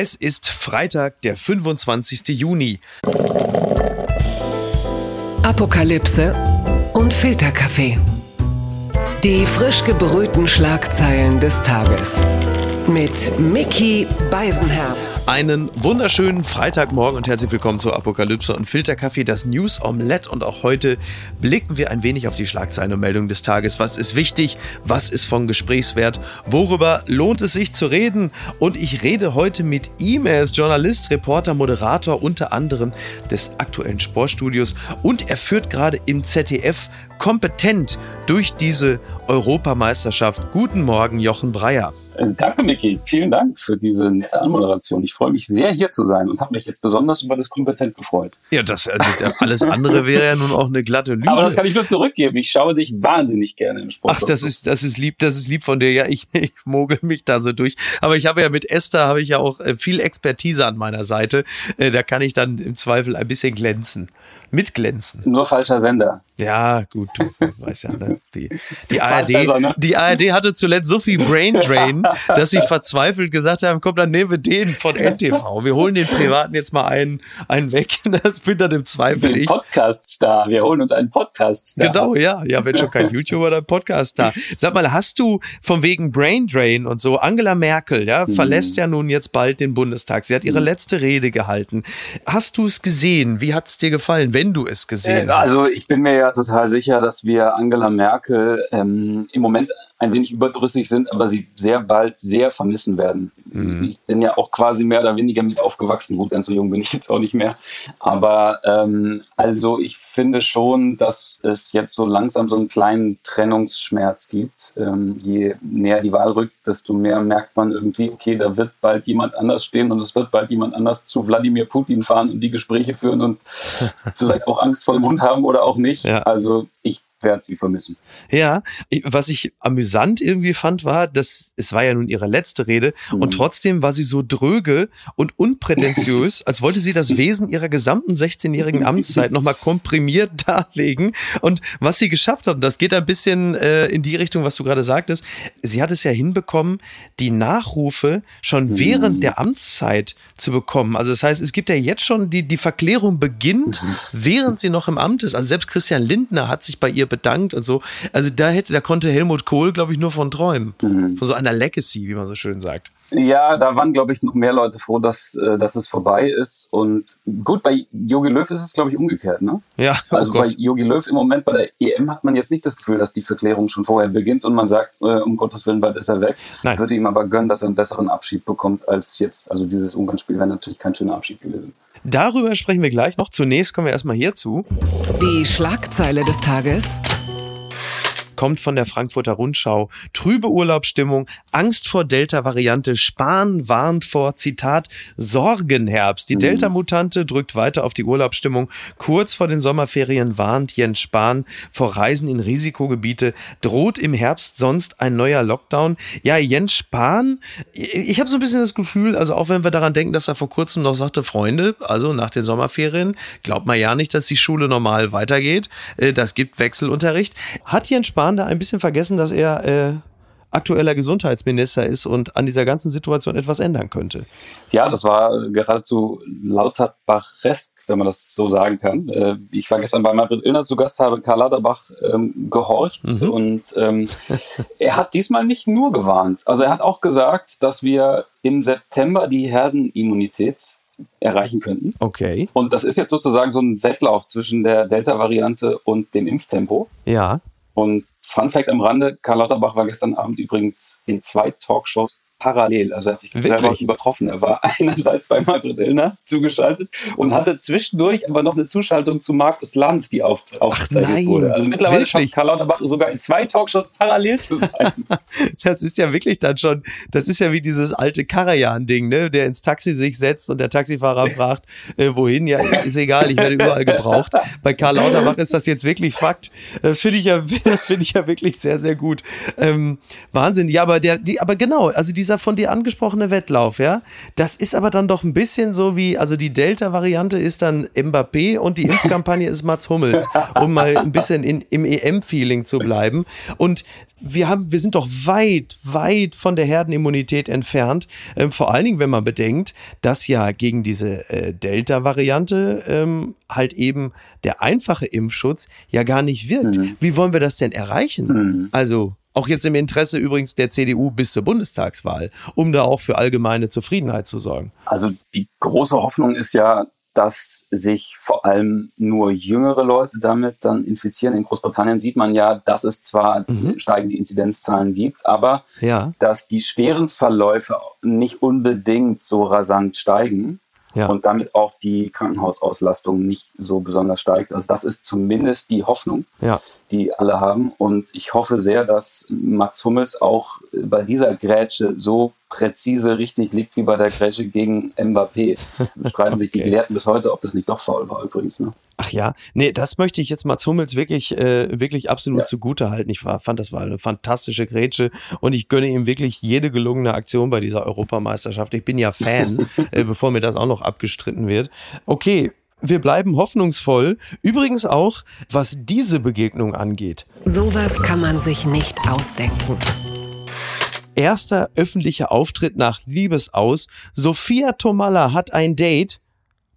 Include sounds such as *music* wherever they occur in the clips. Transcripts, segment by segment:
Es ist Freitag, der 25. Juni. Apokalypse und Filterkaffee. Die frisch gebrühten Schlagzeilen des Tages. Mit Mickey Beisenherz. Einen wunderschönen Freitagmorgen und herzlich willkommen zu Apokalypse und Filterkaffee, das News Omelette. Und auch heute blicken wir ein wenig auf die Schlagzeilen und Meldungen des Tages. Was ist wichtig? Was ist von Gesprächswert? Worüber lohnt es sich zu reden? Und ich rede heute mit ihm. Er ist Journalist, Reporter, Moderator unter anderem des aktuellen Sportstudios und er führt gerade im ZDF kompetent durch diese Europameisterschaft. Guten Morgen, Jochen Breyer. Äh, danke, Micky. Vielen Dank für diese nette Anmoderation. Ich freue mich sehr, hier zu sein und habe mich jetzt besonders über das Kompetent gefreut. Ja, das, also, alles andere wäre ja nun auch eine glatte Lüge. Aber das kann ich nur zurückgeben. Ich schaue dich wahnsinnig gerne im Sport. Ach, das ist, das ist lieb, das ist lieb von dir. Ja, ich, *laughs* ich mogel mich da so durch. Aber ich habe ja mit Esther habe ich ja auch äh, viel Expertise an meiner Seite. Äh, da kann ich dann im Zweifel ein bisschen glänzen mitglänzen. Nur falscher Sender. Ja, gut, du weißt ja, ne? die, die, ARD, ne? die ARD hatte zuletzt so viel Brain Drain, *laughs* dass sie verzweifelt gesagt haben, komm, dann nehmen wir den von NTV. Wir holen den Privaten jetzt mal einen, einen weg. *laughs* Das bin dann im Zweifel den ich. Podcast-Star. Wir holen uns einen Podcast-Star. Genau, ja. Ja, wenn schon kein *laughs* YouTuber, dann Podcast-Star. Sag mal, hast du von wegen Brain Drain und so, Angela Merkel, ja, hm. verlässt ja nun jetzt bald den Bundestag. Sie hat ihre hm. letzte Rede gehalten. Hast du es gesehen? Wie hat es dir gefallen? wenn du es gesehen äh, hast? Also ich bin mir ja total sicher, dass wir Angela Merkel ähm, im Moment ein wenig überdrüssig sind, aber sie sehr bald sehr vermissen werden. Mhm. Ich bin ja auch quasi mehr oder weniger mit aufgewachsen. Gut, ganz so jung bin ich jetzt auch nicht mehr. Aber ähm, also ich finde schon, dass es jetzt so langsam so einen kleinen Trennungsschmerz gibt. Ähm, je näher die Wahl rückt, desto mehr merkt man irgendwie, okay, da wird bald jemand anders stehen und es wird bald jemand anders zu Wladimir Putin fahren und die Gespräche führen und *laughs* vielleicht auch Angst vor dem Mund haben oder auch nicht. Ja. Also ich werde sie vermissen. Ja, was ich amüsant irgendwie fand, war, dass es war ja nun ihre letzte Rede mhm. und trotzdem war sie so dröge und unprätentiös, *laughs* als wollte sie das Wesen ihrer gesamten 16-jährigen Amtszeit nochmal komprimiert *laughs* darlegen. Und was sie geschafft hat, und das geht ein bisschen äh, in die Richtung, was du gerade sagtest, sie hat es ja hinbekommen, die Nachrufe schon mhm. während der Amtszeit zu bekommen. Also das heißt, es gibt ja jetzt schon, die, die Verklärung beginnt, mhm. während sie noch im Amt ist. Also selbst Christian Lindner hat sich bei ihr bedankt und so. Also da hätte, da konnte Helmut Kohl, glaube ich, nur von träumen. Mhm. Von so einer Legacy, wie man so schön sagt. Ja, da waren, glaube ich, noch mehr Leute froh, dass, äh, dass es vorbei ist. Und gut, bei Jogi Löw ist es, glaube ich, umgekehrt, ne? Ja. Oh also Gott. bei Jogi Löw im Moment bei der EM hat man jetzt nicht das Gefühl, dass die Verklärung schon vorher beginnt und man sagt, äh, um Gottes Willen, bald ist er weg. Nein. Ich würde ihm aber gönnen, dass er einen besseren Abschied bekommt als jetzt. Also dieses Ungarn-Spiel wäre natürlich kein schöner Abschied gewesen. Darüber sprechen wir gleich noch. Zunächst kommen wir erstmal hierzu. Die Schlagzeile des Tages kommt von der Frankfurter Rundschau. Trübe Urlaubsstimmung, Angst vor Delta-Variante, Spahn warnt vor, Zitat, Sorgenherbst. Die mhm. Delta-Mutante drückt weiter auf die Urlaubsstimmung. Kurz vor den Sommerferien warnt Jens Spahn vor Reisen in Risikogebiete. Droht im Herbst sonst ein neuer Lockdown? Ja, Jens Spahn, ich habe so ein bisschen das Gefühl, also auch wenn wir daran denken, dass er vor kurzem noch sagte, Freunde, also nach den Sommerferien, glaubt man ja nicht, dass die Schule normal weitergeht. Äh, das gibt Wechselunterricht. Hat Jens Spahn Spahn da ein bisschen vergessen, dass er äh, aktueller Gesundheitsminister ist und an dieser ganzen Situation etwas ändern könnte. Ja, das war geradezu Lauterbachesk, wenn man das so sagen kann. Äh, ich war gestern bei Margret Illner zu Gast, habe Karl Lauterbach ähm, gehorcht mhm. und ähm, *laughs* er hat diesmal nicht nur gewarnt. Also er hat auch gesagt, dass wir im September die Herdenimmunität erreichen könnten. Okay. Und das ist jetzt sozusagen so ein Wettlauf zwischen der Delta-Variante und dem Impftempo. Ja. Und Fun Fact am Rande, Karl Lauterbach war gestern Abend übrigens in zwei Talkshows parallel. Also er hat sich Wirklich? selber übertroffen. Er war *laughs* einerseits bei Margret Illner zugeschaltet und hatte zwischendurch aber noch eine Zuschaltung zu Markus Lanz, die auf, aufgezeichnet wurde. Also mittlerweile wirklich? schafft Karl Lauterbach sogar in zwei Talkshows parallel zu sein. *laughs* das ist ja wirklich dann schon, das ist ja wie dieses alte Karajan-Ding, ne? der ins Taxi sich setzt und der Taxifahrer *laughs* fragt, äh, wohin? Ja, ist egal, ich werde überall gebraucht. Bei Karl Lauterbach ist das jetzt wirklich Fakt. Das finde ich ja, das finde ich ja wirklich sehr, sehr gut. Ähm, Wahnsinn. Ja, aber der, die, aber genau, also diese dieser von dir angesprochene Wettlauf, ja, das ist aber dann doch ein bisschen so wie, also die Delta-Variante ist dann Mbappé und die Impfkampagne ist Mats Hummels, um mal ein bisschen in, im EM-Feeling zu bleiben. Und wir haben, wir sind doch weit, weit von der Herdenimmunität entfernt. Ähm, vor allen Dingen, wenn man bedenkt, dass ja gegen diese äh, Delta-Variante ähm, halt eben der einfache Impfschutz ja gar nicht wirkt. Mhm. Wie wollen wir das denn erreichen? Mhm. Also auch jetzt im Interesse übrigens der CDU bis zur Bundestagswahl, um da auch für allgemeine Zufriedenheit zu sorgen. Also die große Hoffnung ist ja, dass sich vor allem nur jüngere Leute damit dann infizieren. In Großbritannien sieht man ja, dass es zwar mhm. steigende Inzidenzzahlen gibt, aber ja. dass die schweren Verläufe nicht unbedingt so rasant steigen ja. und damit auch die Krankenhausauslastung nicht so besonders steigt. Also das ist zumindest die Hoffnung, ja. die alle haben. Und ich hoffe sehr, dass Mats Hummels auch bei dieser Grätsche so präzise richtig liegt wie bei der Grätsche gegen Mbappé. *laughs* Streiten okay. sich die Gelehrten bis heute, ob das nicht doch faul war übrigens. Ne? Ach ja, nee, das möchte ich jetzt Mats Hummels wirklich, äh, wirklich absolut ja. zugute halten. Ich war, fand, das war eine fantastische Grätsche und ich gönne ihm wirklich jede gelungene Aktion bei dieser Europameisterschaft. Ich bin ja Fan, *laughs* äh, bevor mir das auch noch abgestritten wird. Okay, wir bleiben hoffnungsvoll. Übrigens auch, was diese Begegnung angeht. Sowas kann man sich nicht ausdenken erster öffentlicher Auftritt nach Liebesaus. Sophia Tomalla hat ein Date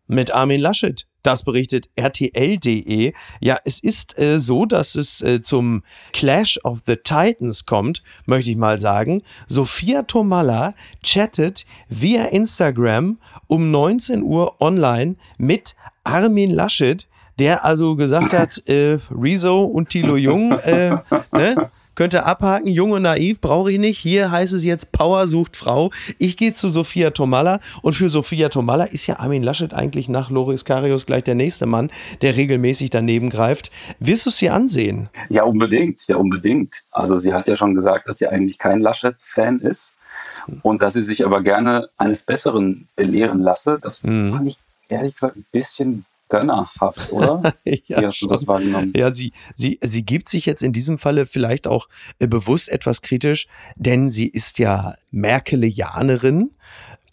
mit Armin Laschet. Das berichtet RTL.de. Ja, es ist äh, so, dass es äh, zum Clash of the Titans kommt, möchte ich mal sagen. Sophia Tomalla chattet via Instagram um 19 Uhr online mit Armin Laschet, der also gesagt hat, äh, Rezo und Thilo Jung, äh, ne? Könnte abhaken, jung und naiv brauche ich nicht. Hier heißt es jetzt Power sucht Frau. Ich gehe zu Sophia Tomalla und für Sophia Tomalla ist ja Armin Laschet eigentlich nach Loris Karius gleich der nächste Mann, der regelmäßig daneben greift. Wirst du es ihr ansehen? Ja, unbedingt, ja, unbedingt. Also sie hat ja schon gesagt, dass sie eigentlich kein Laschet-Fan ist und dass sie sich aber gerne eines Besseren belehren lasse. Das mhm. fand ich ehrlich gesagt ein bisschen gönnerhaft, oder? *laughs* ja, Wie hast du das wahrgenommen? Ja, sie, sie, sie gibt sich jetzt in diesem Falle vielleicht auch äh, bewusst etwas kritisch, denn sie ist ja Merkelianerin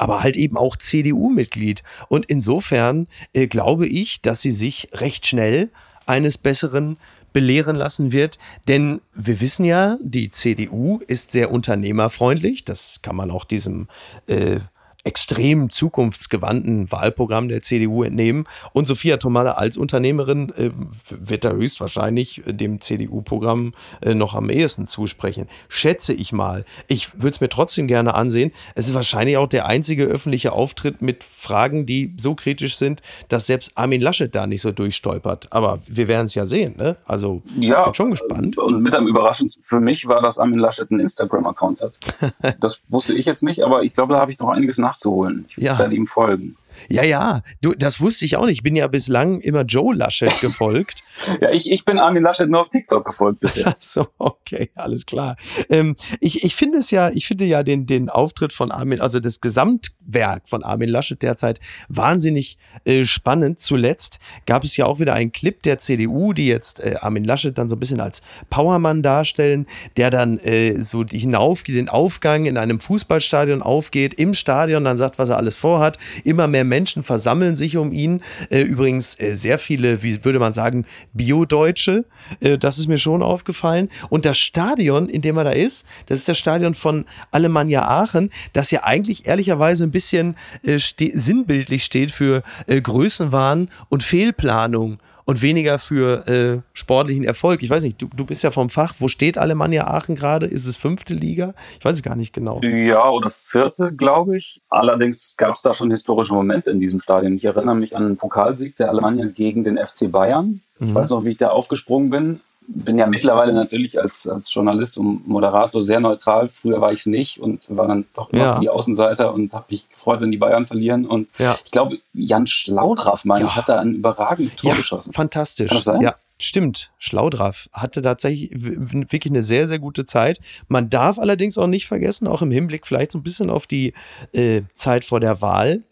aber halt eben auch CDU-Mitglied. Und insofern äh, glaube ich, dass sie sich recht schnell eines Besseren belehren lassen wird. Denn wir wissen ja, die CDU ist sehr unternehmerfreundlich. Das kann man auch diesem äh, extrem zukunftsgewandten Wahlprogramm der CDU entnehmen. Und Sophia Tomalla als Unternehmerin äh, wird da höchstwahrscheinlich dem CDU-Programm äh, noch am ehesten zusprechen. Schätze ich mal. Ich würde es mir trotzdem gerne ansehen. Es ist wahrscheinlich auch der einzige öffentliche Auftritt mit Fragen, die so kritisch sind, dass selbst Armin Laschet da nicht so durchstolpert. Aber wir werden es ja sehen. Ne? Also ja, bin schon gespannt. Und mit am überraschendsten für mich war, dass Armin Laschet einen Instagram-Account hat. *laughs* das wusste ich jetzt nicht, aber ich glaube, da habe ich noch einiges nach nachzuholen. Ich ja. werde ihm folgen. Ja, ja, du, das wusste ich auch nicht. Ich bin ja bislang immer Joe Laschet *laughs* gefolgt. ja, ich, ich bin Armin Laschet nur auf TikTok gefolgt bisher. Ach so, okay, alles klar. Ähm, ich, ich finde es ja, ich finde ja den, den Auftritt von Armin, also das Gesamtwerk von Armin Laschet derzeit wahnsinnig äh, spannend. Zuletzt gab es ja auch wieder einen Clip der CDU, die jetzt äh, Armin Laschet dann so ein bisschen als Powermann darstellen, der dann äh, so hinauf, den Aufgang in einem Fußballstadion aufgeht, im Stadion dann sagt, was er alles vorhat, immer mehr Menschen versammeln sich um ihn. Äh, übrigens äh, sehr viele, wie würde man sagen, Bio-Deutsche. Äh, das ist mir schon aufgefallen. Und das Stadion, in dem er da ist, das ist das Stadion von Alemannia Aachen, das ja eigentlich ehrlicherweise ein bisschen sinnbildlich steht für Größenwahn und Fehlplanung und weniger für äh, sportlichen Erfolg. Ich weiß nicht, du, du bist ja vom Fach. Wo steht Alemannia Aachen gerade? Ist es fünfte Liga? Ich weiß es gar nicht genau. Ja, oder vierte, glaube ich. Allerdings gab es da schon historische Momente in diesem Stadion. Ich erinnere mich an einen Pokalsieg der Alemannia gegen den FC Bayern. Ich mhm. weiß noch, wie ich da aufgesprungen bin bin ja *laughs* mittlerweile natürlich als, als Journalist und Moderator sehr neutral. Früher war ich es nicht und war dann doch immer ja. für die Außenseiter und habe mich gefreut, wenn die Bayern verlieren. Und ja. ich glaube, Jan Schlaudraff, meine ja. ich, hat da ein überragendes Tor geschossen. Fantastisch. Kann das sein? Ja. Stimmt, Schlaudraff hatte tatsächlich wirklich eine sehr, sehr gute Zeit. Man darf allerdings auch nicht vergessen, auch im Hinblick vielleicht so ein bisschen auf die äh, Zeit vor der Wahl,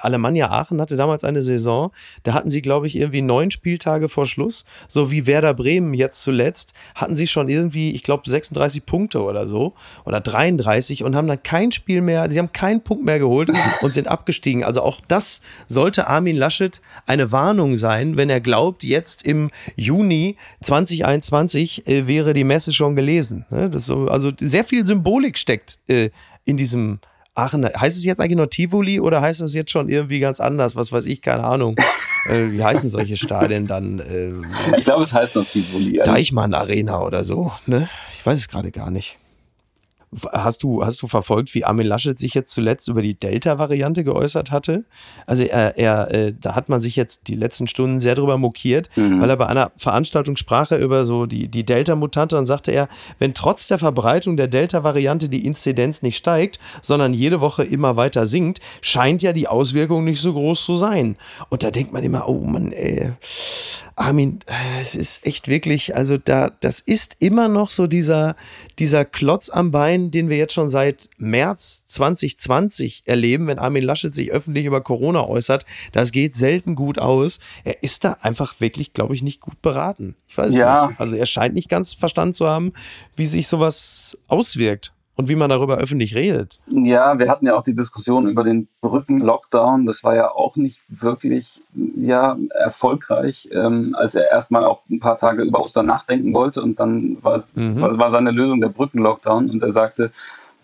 Alemannia Aachen hatte damals eine Saison, da hatten sie, glaube ich, irgendwie neun Spieltage vor Schluss, so wie Werder Bremen jetzt zuletzt, hatten sie schon irgendwie, ich glaube, 36 Punkte oder so oder 33 und haben dann kein Spiel mehr, sie haben keinen Punkt mehr geholt *laughs* und sind abgestiegen. Also auch das sollte Armin Laschet eine Warnung sein, wenn er glaubt, jetzt im Juni 2021 äh, wäre die Messe schon gelesen. Ne? So, also sehr viel Symbolik steckt äh, in diesem Aachen, heißt es jetzt eigentlich noch Tivoli oder heißt das jetzt schon irgendwie ganz anders? Was weiß ich, keine Ahnung. *laughs* äh, wie heißen solche Stadien dann? Äh, ich glaube, es heißt noch Tivoli. Deichmann Arena oder so, ne? Ich weiß es gerade gar nicht. Hast du, hast du verfolgt, wie Armin Laschet sich jetzt zuletzt über die Delta-Variante geäußert hatte? Also er, er äh, da hat man sich jetzt die letzten Stunden sehr drüber mokiert, mhm. weil er bei einer Veranstaltung sprach er über so die, die Delta-Mutante und sagte er, wenn trotz der Verbreitung der Delta-Variante die Inzidenz nicht steigt, sondern jede Woche immer weiter sinkt, scheint ja die Auswirkung nicht so groß zu sein. Und da denkt man immer, oh Mann, ey, Armin, es ist echt wirklich, also da, das ist immer noch so dieser, dieser Klotz am Bein, den wir jetzt schon seit März 2020 erleben, wenn Armin Laschet sich öffentlich über Corona äußert. Das geht selten gut aus. Er ist da einfach wirklich, glaube ich, nicht gut beraten. Ich weiß ja. nicht. Also er scheint nicht ganz verstanden zu haben, wie sich sowas auswirkt und wie man darüber öffentlich redet. Ja, wir hatten ja auch die Diskussion über den Brücken-Lockdown. Das war ja auch nicht wirklich ja, erfolgreich, ähm, als er erstmal auch ein paar Tage über Ostern nachdenken wollte und dann war, mhm. war, war seine Lösung der Brücken-Lockdown und er sagte,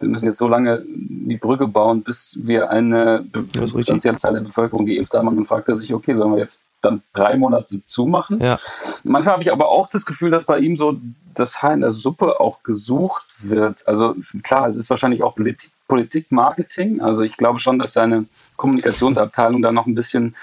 wir müssen jetzt so lange die Brücke bauen, bis wir eine substanzielle Zahl der Bevölkerung geimpft haben. Und dann fragt er sich, okay, sollen wir jetzt dann drei Monate zumachen? Ja. Manchmal habe ich aber auch das Gefühl, dass bei ihm so das Haar in der Suppe auch gesucht wird. Also klar, es ist wahrscheinlich auch Politik, Politik Marketing. Also ich glaube schon, dass seine Kommunikationsabteilung da noch ein bisschen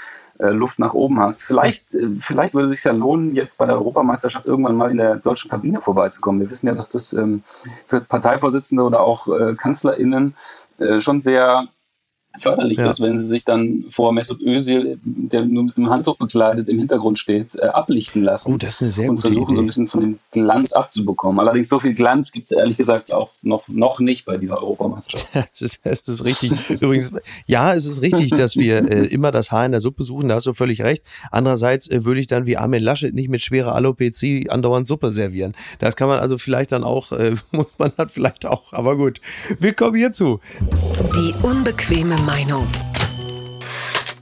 Luft nach oben hat. Vielleicht, äh, vielleicht würde es sich ja lohnen, jetzt bei der Europameisterschaft irgendwann mal in der deutschen Kabine vorbeizukommen. Wir wissen ja, dass das ähm, für Parteivorsitzende oder auch äh, KanzlerInnen äh, schon sehr förderlich ja. ist, wenn sie sich dann vor Mesut Özil, der nur mit dem Handtuch bekleidet im Hintergrund steht, äh, ablichten lassen. Oh, das ist eine sehr und gute versuchen Idee. so ein bisschen von dem Glanz abzubekommen. Allerdings so viel Glanz gibt es ehrlich gesagt auch noch, noch nicht bei dieser Europameisterschaft. *laughs* Es ist, es ist richtig. Übrigens, ja, es ist richtig, dass wir äh, immer das Haar in der Suppe suchen, da hast du völlig recht. Andererseits äh, würde ich dann wie Armin Laschet nicht mit schwerer Alopecia andauernd Suppe servieren. Das kann man also vielleicht dann auch, äh, *laughs* muss man dann vielleicht auch, aber gut. Wir kommen hierzu. Die unbequeme Meinung.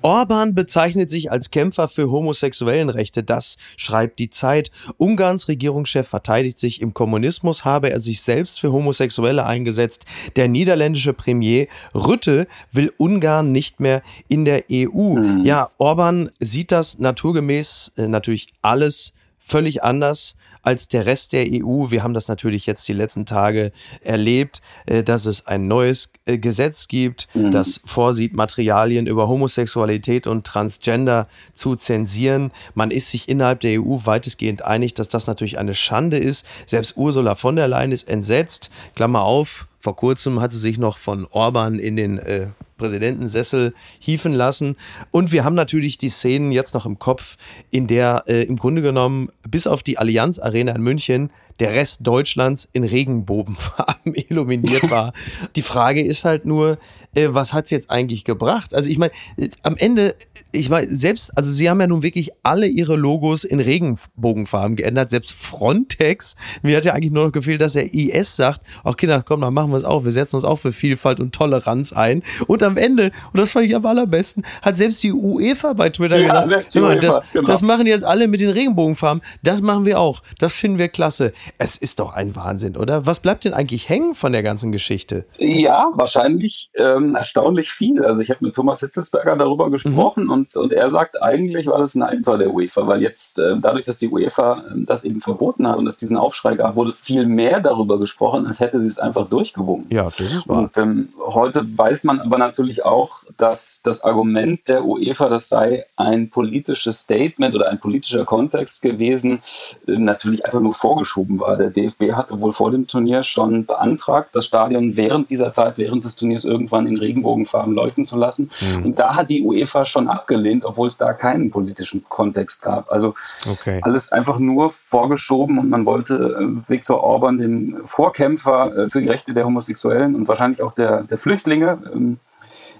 Orban bezeichnet sich als Kämpfer für homosexuellen Rechte. Das schreibt die Zeit. Ungarns Regierungschef verteidigt sich. Im Kommunismus habe er sich selbst für Homosexuelle eingesetzt. Der niederländische Premier Rütte will Ungarn nicht mehr in der EU. Mhm. Ja, Orban sieht das naturgemäß äh, natürlich alles völlig anders als der Rest der EU. Wir haben das natürlich jetzt die letzten Tage erlebt, äh, dass es ein neues äh, Gesetz gibt, mhm. das vorsieht, Materialien über Homosexualität und Transgender zu zensieren. Man ist sich innerhalb der EU weitestgehend einig, dass das natürlich eine Schande ist. Selbst Ursula von der Leyen ist entsetzt. Klammer auf, vor kurzem hat sie sich noch von Orban in den äh, Präsidentensessel hieven lassen. Und wir haben natürlich die Szenen jetzt noch im Kopf, in der äh, im Grunde genommen bis auf die Allianz Arena in München der Rest Deutschlands in Regenbogenfarben *laughs* illuminiert war. die Frage ist halt nur, äh, was hat es jetzt eigentlich gebracht? Also ich meine, äh, am Ende, ich meine, selbst, also sie haben ja nun wirklich alle ihre Logos in Regenbogenfarben geändert. Selbst Frontex, mir hat ja eigentlich nur noch gefehlt, dass der IS sagt, ach Kinder, komm, dann machen wir es auch. Wir setzen uns auch für Vielfalt und Toleranz ein. Und am Ende, und das fand ich am allerbesten, hat selbst die UEFA bei Twitter ja, gesagt, UEFA, das, genau. das machen jetzt alle mit den Regenbogenfarben. Das machen wir auch. Das finden wir klasse. Es ist doch ein Wahnsinn, oder? Was bleibt denn eigentlich hängen von der ganzen Geschichte? Ja, wahrscheinlich ähm, erstaunlich viel. Also ich habe mit Thomas Hitzesberger darüber gesprochen mhm. und, und er sagt, eigentlich war das ein Eigentor der UEFA, weil jetzt äh, dadurch, dass die UEFA äh, das eben verboten hat und es diesen Aufschrei gab, wurde viel mehr darüber gesprochen, als hätte sie es einfach durchgewunken. Ja, das ist wahr. Und ähm, heute weiß man aber natürlich auch, dass das Argument der UEFA, das sei ein politisches Statement oder ein politischer Kontext gewesen, äh, natürlich einfach nur vorgeschoben war. Der DFB hatte wohl vor dem Turnier schon beantragt, das Stadion während dieser Zeit, während des Turniers irgendwann in Regenbogenfarben leuchten zu lassen. Mhm. Und da hat die UEFA schon abgelehnt, obwohl es da keinen politischen Kontext gab. Also okay. alles einfach nur vorgeschoben und man wollte äh, Viktor Orban, den Vorkämpfer äh, für die Rechte der Homosexuellen und wahrscheinlich auch der, der Flüchtlinge, ähm,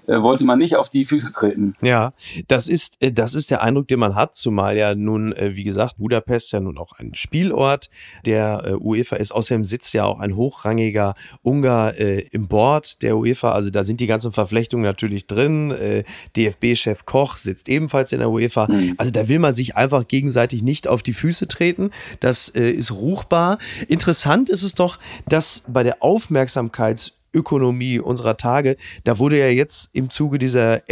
äh, wollte man nicht auf die Füße treten. Ja, das ist, äh, das ist der Eindruck, den man hat, zumal ja nun, äh, wie gesagt, Budapest ja nun auch ein Spielort der UEFA ist. Außerdem sitzt ja auch ein hochrangiger Ungar im Board der UEFA. Also da sind die ganzen Verflechtungen natürlich drin. DFB-Chef Koch sitzt ebenfalls in der UEFA. Mhm. Also da will man sich einfach gegenseitig nicht auf die Füße treten. Das ist ruchbar. Interessant ist es doch, dass bei der Aufmerksamkeits Ökonomie unserer Tage. Da wurde ja jetzt im Zuge dieser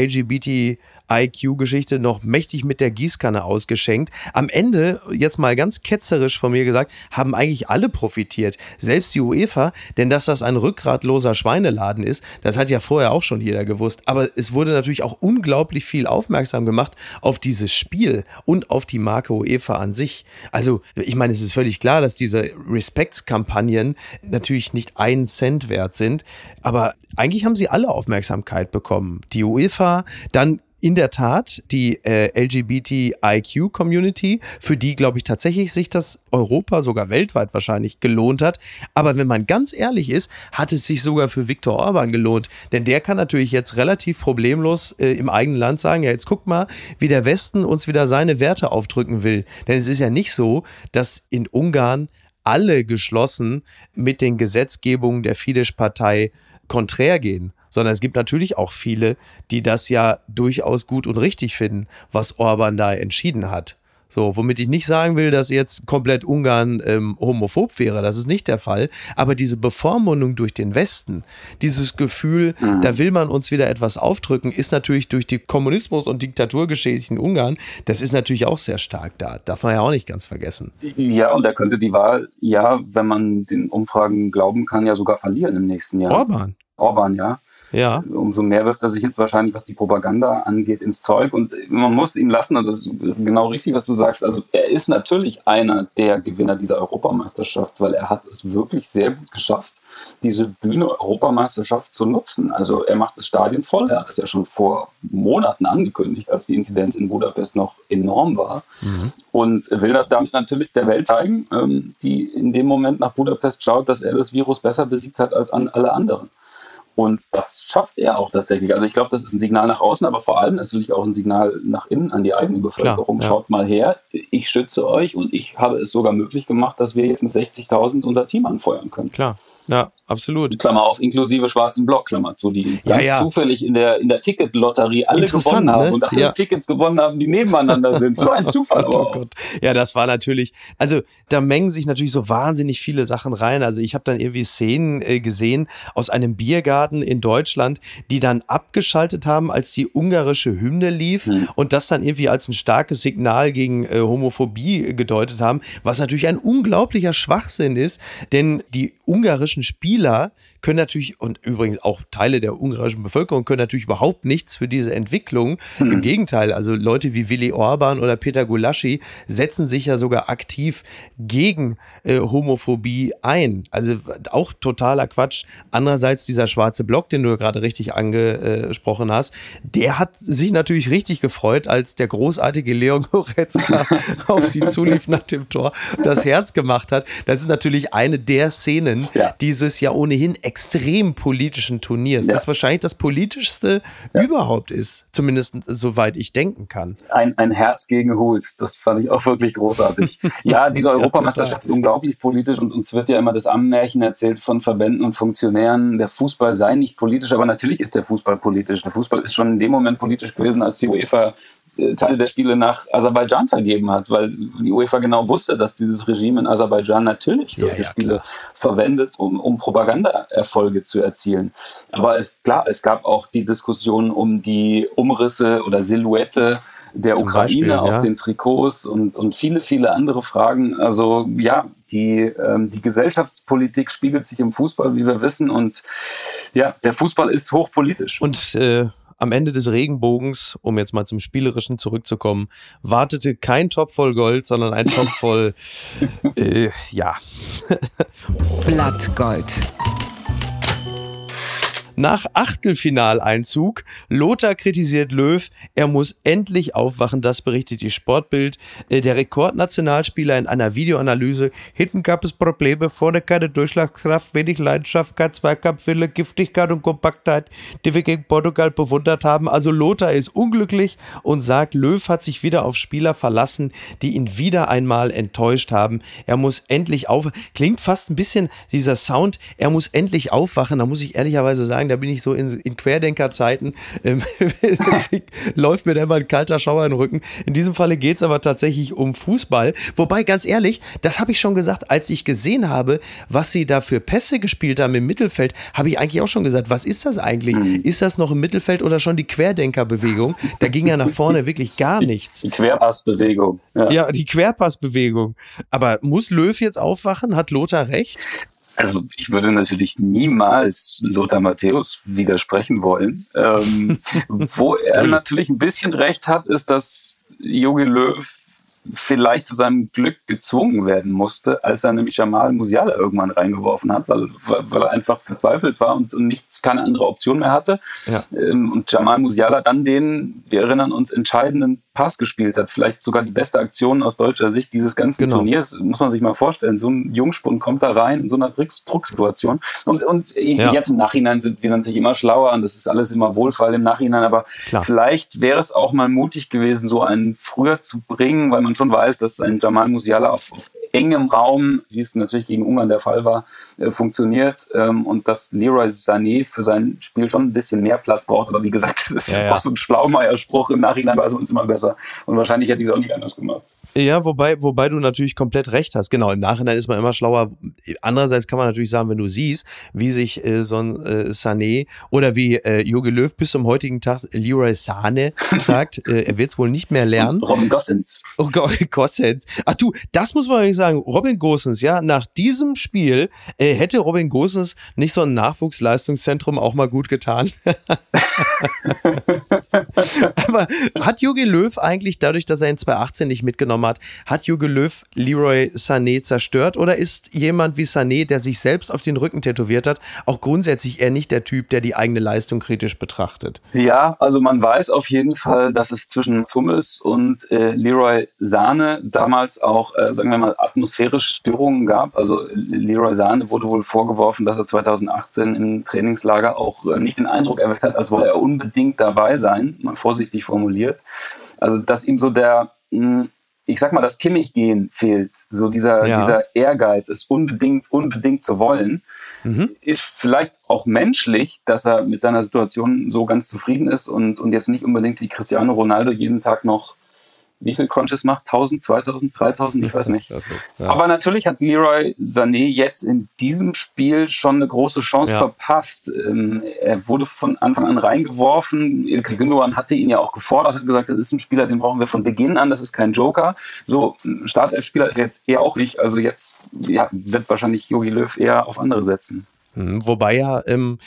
LGBTIQ-Geschichte noch mächtig mit der Gießkanne ausgeschenkt. Am Ende, jetzt mal ganz ketzerisch von mir gesagt, haben eigentlich alle profitiert. Selbst die UEFA, denn dass das ein rückgratloser Schweineladen ist, das hat ja vorher auch schon jeder gewusst. Aber es wurde natürlich auch unglaublich viel aufmerksam gemacht auf dieses Spiel und auf die Marke UEFA an sich. Also, ich meine, es ist völlig klar, dass diese Respektskampagnen natürlich nicht einen Cent wert sind. Aber eigentlich haben sie alle Aufmerksamkeit bekommen. Die UEFA, dann in der Tat die äh, LGBTIQ-Community, für die, glaube ich, tatsächlich sich das Europa, sogar weltweit wahrscheinlich, gelohnt hat. Aber wenn man ganz ehrlich ist, hat es sich sogar für Viktor Orban gelohnt. Denn der kann natürlich jetzt relativ problemlos äh, im eigenen Land sagen, ja, jetzt guck mal, wie der Westen uns wieder seine Werte aufdrücken will. Denn es ist ja nicht so, dass in Ungarn alle geschlossen mit den Gesetzgebungen der Fidesz-Partei konträr gehen, sondern es gibt natürlich auch viele, die das ja durchaus gut und richtig finden, was Orban da entschieden hat. So, womit ich nicht sagen will, dass jetzt komplett Ungarn ähm, homophob wäre, das ist nicht der Fall. Aber diese Bevormundung durch den Westen, dieses Gefühl, mhm. da will man uns wieder etwas aufdrücken, ist natürlich durch die Kommunismus- und Diktaturgeschichte Ungarn, das ist natürlich auch sehr stark da. Darf man ja auch nicht ganz vergessen. Ja, und er könnte die Wahl, ja, wenn man den Umfragen glauben kann, ja sogar verlieren im nächsten Jahr. Orban. Orban, ja. Ja. Umso mehr wirft er sich jetzt wahrscheinlich, was die Propaganda angeht, ins Zeug. Und man muss ihm lassen, und das ist genau richtig, was du sagst. Also er ist natürlich einer der Gewinner dieser Europameisterschaft, weil er hat es wirklich sehr gut geschafft, diese Bühne Europameisterschaft zu nutzen. Also er macht das Stadion voll. Er hat es ja schon vor Monaten angekündigt, als die Inzidenz in Budapest noch enorm war. Mhm. Und will damit natürlich der Welt zeigen, ähm, die in dem Moment nach Budapest schaut, dass er das Virus besser besiegt hat als alle anderen. Und das schafft er auch tatsächlich. Also ich glaube, das ist ein Signal nach außen, aber vor allem natürlich auch ein Signal nach innen an die eigene Bevölkerung. Klar, ja. Schaut mal her, ich schütze euch und ich habe es sogar möglich gemacht, dass wir jetzt mit 60.000 unser Team anfeuern können. Klar. Ja, absolut. Klammer auf, inklusive schwarzen Block, Klammer zu, die ja, ganz ja. zufällig in der, in der Ticketlotterie alle gewonnen haben ne? und alle ja. Tickets gewonnen haben, die nebeneinander sind. So ein *laughs* Zufall. oh Gott, oh Gott. Ja, das war natürlich, also da mengen sich natürlich so wahnsinnig viele Sachen rein. Also ich habe dann irgendwie Szenen äh, gesehen aus einem Biergarten in Deutschland, die dann abgeschaltet haben, als die ungarische Hymne lief hm. und das dann irgendwie als ein starkes Signal gegen äh, Homophobie gedeutet haben, was natürlich ein unglaublicher Schwachsinn ist, denn die ungarischen Spieler können natürlich, und übrigens auch Teile der ungarischen Bevölkerung können natürlich überhaupt nichts für diese Entwicklung. Mhm. Im Gegenteil, also Leute wie Willy Orban oder Peter Gulaschi setzen sich ja sogar aktiv gegen äh, Homophobie ein. Also auch totaler Quatsch. Andererseits dieser schwarze Block, den du gerade richtig angesprochen hast, der hat sich natürlich richtig gefreut, als der großartige Leon *laughs* Goretzka *laughs* auf sie zulief nach dem Tor das Herz gemacht hat. Das ist natürlich eine der Szenen ja. dieses ja ohnehin extrem politischen Turniers, ja. das wahrscheinlich das politischste ja. überhaupt ist, zumindest soweit ich denken kann. Ein, ein Herz gegen Huls, das fand ich auch wirklich großartig. *laughs* ja, diese Europameisterschaft ist unglaublich politisch und uns wird ja immer das Ammenmärchen erzählt von Verbänden und Funktionären, der Fußball sei nicht politisch, aber natürlich ist der Fußball politisch. Der Fußball ist schon in dem Moment politisch gewesen, als die UEFA äh, Teile der Spiele nach Aserbaidschan vergeben hat, weil die UEFA genau wusste, dass dieses Regime in Aserbaidschan natürlich solche ja, ja, Spiele verwendet, um, um Propagandaerfolge zu erzielen. Aber es, klar, es gab auch die Diskussion um die Umrisse oder Silhouette der Zum Ukraine Beispiel, auf den Trikots und, und viele, viele andere Fragen. Also ja, die, ähm, die Gesellschaftspolitik spiegelt sich im Fußball, wie wir wissen. Und ja, der Fußball ist hochpolitisch. Und äh am Ende des Regenbogens, um jetzt mal zum Spielerischen zurückzukommen, wartete kein Topf voll Gold, sondern ein Topf voll, *laughs* äh, ja. Blattgold. Nach Achtelfinaleinzug, Lothar kritisiert Löw, er muss endlich aufwachen, das berichtet die Sportbild. Äh, der Rekordnationalspieler in einer Videoanalyse, hinten gab es Probleme, vorne keine Durchschlagskraft, wenig Leidenschaft, kein Zweikampfwille, Giftigkeit und Kompaktheit, die wir gegen Portugal bewundert haben. Also Lothar ist unglücklich und sagt, Löw hat sich wieder auf Spieler verlassen, die ihn wieder einmal enttäuscht haben. Er muss endlich auf. Klingt fast ein bisschen dieser Sound, er muss endlich aufwachen. Da muss ich ehrlicherweise sagen, da bin ich so in, in Querdenkerzeiten, ähm, *laughs* läuft mir da immer ein kalter Schauer in den Rücken. In diesem Falle geht es aber tatsächlich um Fußball. Wobei, ganz ehrlich, das habe ich schon gesagt, als ich gesehen habe, was sie da für Pässe gespielt haben im Mittelfeld, habe ich eigentlich auch schon gesagt, was ist das eigentlich? Mhm. Ist das noch im Mittelfeld oder schon die Querdenkerbewegung? Da ging ja nach vorne wirklich gar nichts. Die Querpassbewegung. Ja. ja, die Querpassbewegung. Aber muss Löw jetzt aufwachen? Hat Lothar recht? Also ich würde natürlich niemals Lothar Matthäus widersprechen wollen. Ähm, *laughs* wo er natürlich ein bisschen recht hat, ist, dass Jogi Löw vielleicht zu seinem Glück gezwungen werden musste, als er nämlich Jamal Musiala irgendwann reingeworfen hat, weil, weil er einfach verzweifelt war und, und nichts, keine andere Option mehr hatte. Ja. Ähm, und Jamal Musiala dann den, wir erinnern uns, entscheidenden Pass gespielt hat. Vielleicht sogar die beste Aktion aus deutscher Sicht dieses ganzen genau. Turniers, muss man sich mal vorstellen. So ein Jungspund kommt da rein in so einer Drucksituation. Und, und ja. jetzt im Nachhinein sind wir natürlich immer schlauer und das ist alles immer Wohlfall im Nachhinein, aber Klar. vielleicht wäre es auch mal mutig gewesen, so einen früher zu bringen, weil man schon weiß, dass ein Jamal Musiala auf, auf engem Raum, wie es natürlich gegen Ungarn der Fall war, äh, funktioniert ähm, und dass Leroy Sané für sein Spiel schon ein bisschen mehr Platz braucht. Aber wie gesagt, *laughs* das ist ja, ja. auch so ein Schlaumeier-Spruch. Im Nachhinein weiß man uns immer besser. Und wahrscheinlich hätte ich es auch nicht anders gemacht. Ja, wobei, wobei du natürlich komplett recht hast. Genau, im Nachhinein ist man immer schlauer. Andererseits kann man natürlich sagen, wenn du siehst, wie sich äh, so ein äh, Sané oder wie äh, Jogi Löw bis zum heutigen Tag Leroy Sahne *laughs* sagt, äh, er wird es wohl nicht mehr lernen. Robin Gossens. Oh, *laughs* Gossens. Ach du, das muss man wirklich sagen. Robin Gossens, ja, nach diesem Spiel äh, hätte Robin Gossens nicht so ein Nachwuchsleistungszentrum auch mal gut getan. *laughs* Aber hat Jogi Löw eigentlich dadurch, dass er in 2018 nicht mitgenommen hat, hat Jogi Löw Leroy Sané zerstört oder ist jemand wie Sané, der sich selbst auf den Rücken tätowiert hat, auch grundsätzlich eher nicht der Typ, der die eigene Leistung kritisch betrachtet? Ja, also man weiß auf jeden Fall, dass es zwischen Hummels und äh, Leroy Sahne damals auch, äh, sagen wir mal, atmosphärische Störungen gab. Also Leroy Sahne wurde wohl vorgeworfen, dass er 2018 im Trainingslager auch äh, nicht den Eindruck erweckt hat, als wolle er unbedingt dabei sein, mal vorsichtig formuliert. Also dass ihm so der hm, ich sag mal, das Kimmich-Gehen fehlt. So dieser, ja. dieser Ehrgeiz, es unbedingt, unbedingt zu wollen, mhm. ist vielleicht auch menschlich, dass er mit seiner Situation so ganz zufrieden ist und, und jetzt nicht unbedingt wie Cristiano Ronaldo jeden Tag noch wie viel Crunches macht? 1000, 2000, 3000, ich weiß nicht. *laughs* Also, ja. Aber natürlich hat Leroy Sané jetzt in diesem Spiel schon eine große Chance ja. verpasst. Ähm, er wurde von Anfang an reingeworfen. Ilke Gündogan hatte ihn ja auch gefordert, hat gesagt, das ist ein Spieler, den brauchen wir von Beginn an, das ist kein Joker. So, Startelf-Spieler ist jetzt eher auch nicht. Also jetzt ja, wird wahrscheinlich Jogi Löw eher auf andere setzen. Mhm, wobei ja ähm,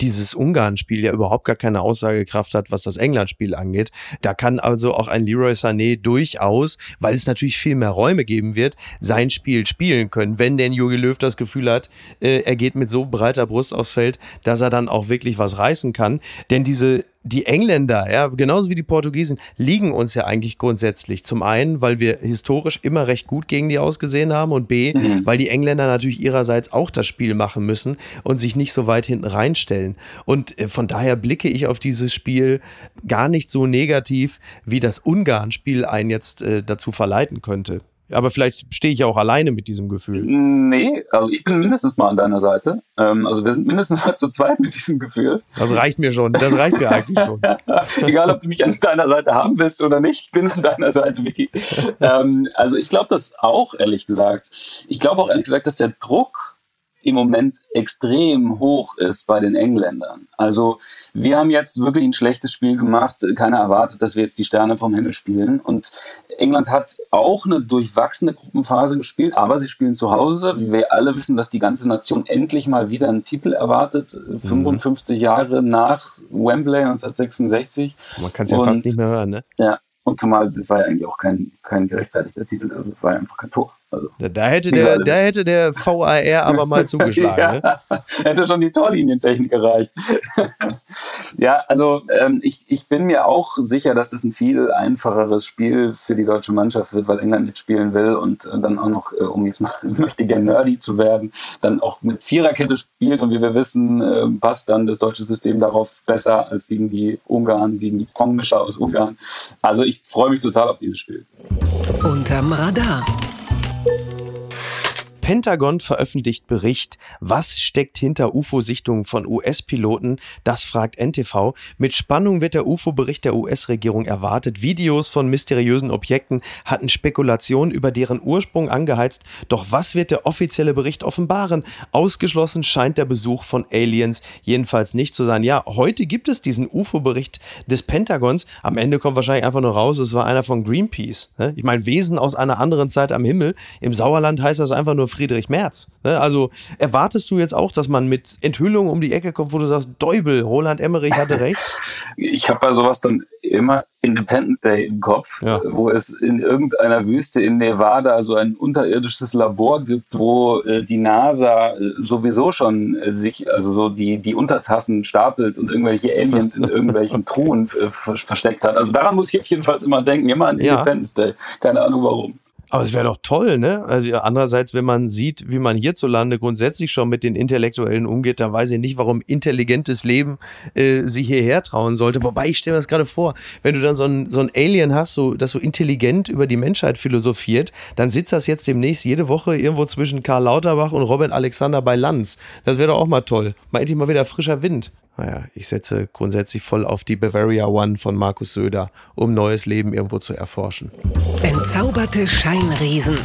dieses Ungarn-Spiel ja überhaupt gar keine Aussagekraft hat, was das England-Spiel angeht. Da kann also auch ein Leroy Sané durchaus, weil es natürlich viel mehr Räume geben wird, sein Spiel spielen können. Wenn denn Jogi Löw das Gefühl hat, äh, er geht mit so breiter Brust aufs Feld, dass er dann auch wirklich was reißen kann. Denn diese die Engländer, ja, genauso wie die Portugiesen, liegen uns ja eigentlich grundsätzlich. Zum einen, weil wir historisch immer recht gut gegen die ausgesehen haben und B, mhm. weil die Engländer natürlich ihrerseits auch das Spiel machen müssen und sich nicht so weit hinten reinstellen. Und äh, von daher blicke ich auf dieses Spiel gar nicht so negativ, wie das Ungarn-Spiel einen jetzt äh, dazu verleiten könnte. Aber vielleicht stehe ich ja auch alleine mit diesem Gefühl. Nee, also ich bin mindestens mal an deiner Seite. Ähm, also wir sind mindestens mal zu zweit mit diesem Gefühl. Das reicht mir schon. Das reicht mir eigentlich schon. *laughs* Egal, ob du mich an deiner Seite haben willst oder nicht, ich bin an deiner Seite, Vicky. ähm, also ich glaube das auch, ehrlich gesagt. Ich glaube auch ehrlich gesagt, dass der Druck im Moment extrem hoch ist bei den Engländern. Also wir haben jetzt wirklich ein schlechtes Spiel gemacht. Keiner erwartet, dass wir jetzt die Sterne vom Himmel spielen. Und England hat auch eine durchwachsene Gruppenphase gespielt, aber sie spielen zu Hause. Wir alle wissen, dass die ganze Nation endlich mal wieder einen Titel erwartet. Mhm. 55 Jahre nach Wembley 1966. Man kann es ja fast nicht mehr hören, ne? Ja, und zumal das war ja eigentlich auch kein, kein gerechtfertigter Titel, also das war ja einfach kein Tor. Also, da, hätte der, da hätte der VAR aber mal zugeschlagen. ja, ne? Hätte schon die Torlinientechnik erreicht. *laughs* ja, also ähm, ich, ich bin mir auch sicher, dass das ein viel einfacheres Spiel für die deutsche Mannschaft wird, weil England mitspielen will und äh, dann auch noch, äh, um jetzt mal *laughs* möchte gerne nerdy zu werden, dann auch mit Viererkette spielt und wie wir wissen, äh, passt dann das deutsche System darauf besser als gegen die Ungarn, gegen die Pongmischer aus Ungarn. Also ich freue mich total auf dieses Spiel. Unterm Radar. Pentagon veröffentlicht Bericht. Was steckt hinter UFO-Sichtungen von US-Piloten? Das fragt NTV. Mit Spannung wird der UFO-Bericht der US-Regierung erwartet. Videos von mysteriösen Objekten hatten Spekulationen über deren Ursprung angeheizt. Doch was wird der offizielle Bericht offenbaren? Ausgeschlossen scheint der Besuch von Aliens jedenfalls nicht zu sein. Ja, heute gibt es diesen UFO-Bericht des Pentagons. Am Ende kommt wahrscheinlich einfach nur raus, es war einer von Greenpeace. Ne? Ich meine, Wesen aus einer anderen Zeit am Himmel. Im Sauerland heißt das einfach nur Friedrich Merz. Ne? Also erwartest du jetzt auch, dass man mit Enthüllungen um die Ecke kommt, wo du sagst, Däubel, Roland Emmerich hatte recht? *laughs* Ich habe bei sowas dann immer Independence Day im Kopf, ja. wo es in irgendeiner Wüste in Nevada so ein unterirdisches Labor gibt, wo äh, die NASA äh, sowieso schon äh, sich, also so die, die Untertassen stapelt und irgendwelche Aliens in *laughs* irgendwelchen Truhen versteckt hat. Also daran muss ich auf jeden Fall immer denken, immer an Independence ja. Day. Keine Ahnung warum. Aber es wäre doch toll, ne? Also andererseits, wenn man sieht, wie man hierzulande grundsätzlich schon mit den Intellektuellen umgeht, dann weiß ich nicht, warum intelligentes Leben äh, sich hierher trauen sollte. Wobei, ich stelle mir das gerade vor, wenn du dann so ein, so ein Alien hast, so, das so intelligent über die Menschheit philosophiert, dann sitzt das jetzt demnächst jede Woche irgendwo zwischen Karl Lauterbach und Robert Alexander bei Lanz. Das wäre doch auch mal toll. Mal endlich mal wieder frischer Wind. Naja, ich setze grundsätzlich voll auf die Bavaria One von Markus Söder, um neues Leben irgendwo zu erforschen. Entzauberte Scheinriesen.